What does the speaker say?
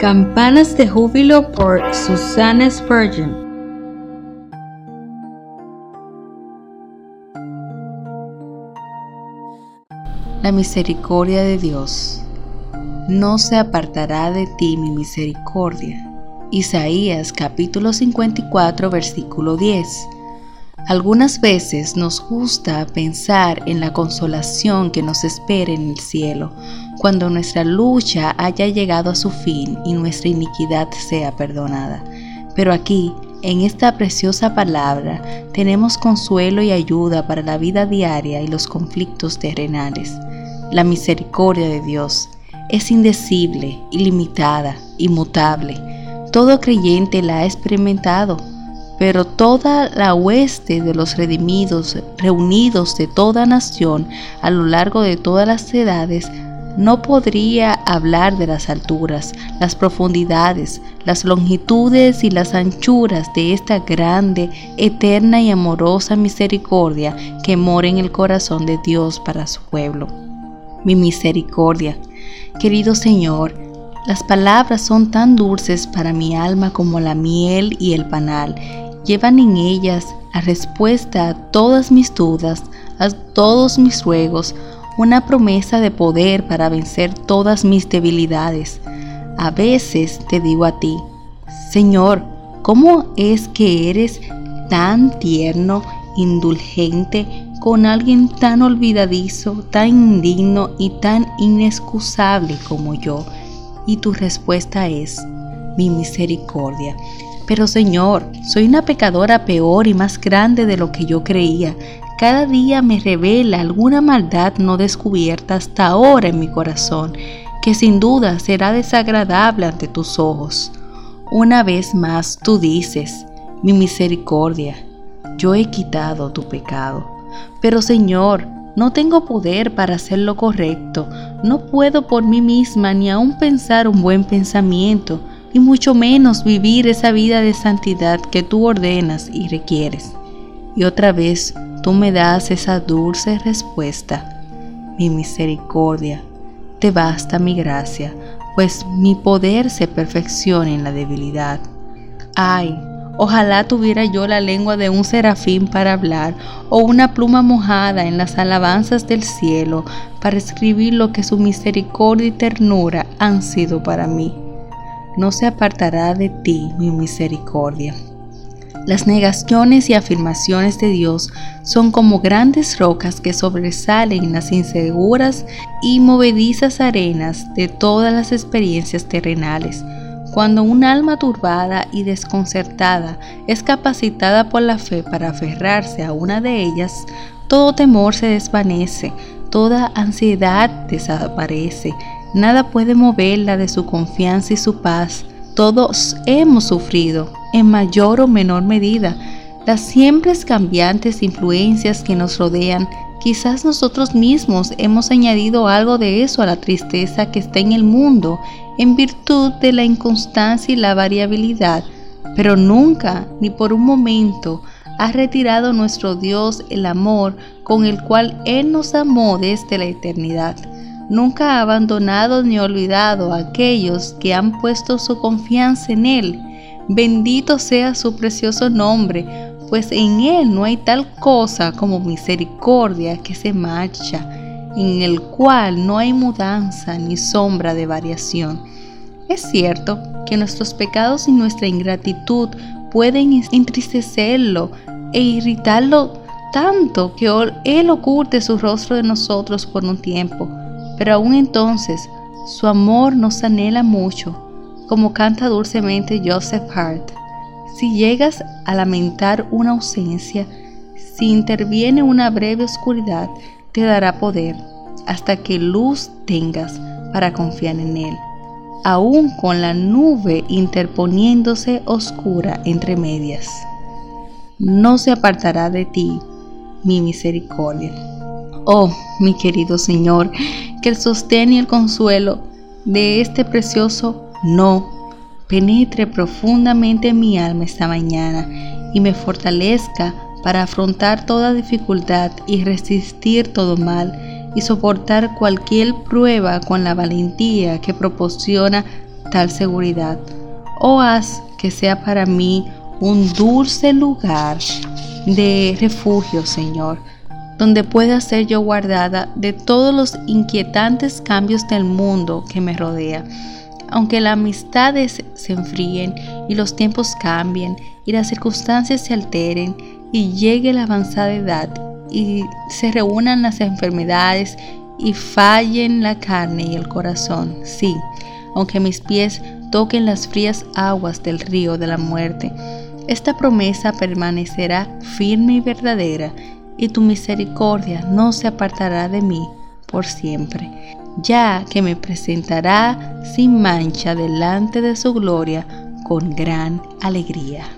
Campanas de júbilo por Susanna Spurgeon. La misericordia de Dios. No se apartará de ti mi misericordia. Isaías capítulo 54 versículo 10. Algunas veces nos gusta pensar en la consolación que nos espera en el cielo, cuando nuestra lucha haya llegado a su fin y nuestra iniquidad sea perdonada. Pero aquí, en esta preciosa palabra, tenemos consuelo y ayuda para la vida diaria y los conflictos terrenales. La misericordia de Dios es indecible, ilimitada, inmutable. Todo creyente la ha experimentado pero toda la hueste de los redimidos, reunidos de toda nación a lo largo de todas las edades, no podría hablar de las alturas, las profundidades, las longitudes y las anchuras de esta grande, eterna y amorosa misericordia que mora en el corazón de Dios para su pueblo. Mi misericordia. Querido Señor, las palabras son tan dulces para mi alma como la miel y el panal, llevan en ellas la respuesta a todas mis dudas, a todos mis ruegos, una promesa de poder para vencer todas mis debilidades. A veces te digo a ti, Señor, ¿cómo es que eres tan tierno, indulgente con alguien tan olvidadizo, tan indigno y tan inexcusable como yo? Y tu respuesta es, mi misericordia. Pero Señor, soy una pecadora peor y más grande de lo que yo creía. Cada día me revela alguna maldad no descubierta hasta ahora en mi corazón, que sin duda será desagradable ante tus ojos. Una vez más tú dices, mi misericordia, yo he quitado tu pecado. Pero Señor, no tengo poder para hacer lo correcto, no puedo por mí misma ni aun pensar un buen pensamiento, y mucho menos vivir esa vida de santidad que tú ordenas y requieres. Y otra vez tú me das esa dulce respuesta. Mi misericordia, te basta mi gracia, pues mi poder se perfecciona en la debilidad. Ay, ojalá tuviera yo la lengua de un serafín para hablar o una pluma mojada en las alabanzas del cielo para escribir lo que su misericordia y ternura han sido para mí no se apartará de ti mi misericordia. Las negaciones y afirmaciones de Dios son como grandes rocas que sobresalen en las inseguras y movedizas arenas de todas las experiencias terrenales. Cuando un alma turbada y desconcertada es capacitada por la fe para aferrarse a una de ellas, todo temor se desvanece, toda ansiedad desaparece Nada puede moverla de su confianza y su paz. Todos hemos sufrido, en mayor o menor medida, las siempre cambiantes influencias que nos rodean. Quizás nosotros mismos hemos añadido algo de eso a la tristeza que está en el mundo en virtud de la inconstancia y la variabilidad, pero nunca, ni por un momento, ha retirado nuestro Dios el amor con el cual Él nos amó desde la eternidad nunca ha abandonado ni olvidado a aquellos que han puesto su confianza en Él. Bendito sea su precioso nombre, pues en Él no hay tal cosa como misericordia que se marcha, en el cual no hay mudanza ni sombra de variación. Es cierto que nuestros pecados y nuestra ingratitud pueden entristecerlo e irritarlo tanto que Él oculte su rostro de nosotros por un tiempo, pero aún entonces su amor nos anhela mucho, como canta dulcemente Joseph Hart. Si llegas a lamentar una ausencia, si interviene una breve oscuridad, te dará poder hasta que luz tengas para confiar en Él, aún con la nube interponiéndose oscura entre medias. No se apartará de ti mi misericordia. Oh, mi querido Señor, que el sostén y el consuelo de este precioso no penetre profundamente en mi alma esta mañana y me fortalezca para afrontar toda dificultad y resistir todo mal y soportar cualquier prueba con la valentía que proporciona tal seguridad. Oh, haz que sea para mí un dulce lugar de refugio, Señor, donde pueda ser yo guardada de todos los inquietantes cambios del mundo que me rodea. Aunque las amistades se enfríen y los tiempos cambien y las circunstancias se alteren y llegue la avanzada edad y se reúnan las enfermedades y fallen la carne y el corazón, sí, aunque mis pies toquen las frías aguas del río de la muerte, esta promesa permanecerá firme y verdadera, y tu misericordia no se apartará de mí por siempre, ya que me presentará sin mancha delante de su gloria con gran alegría.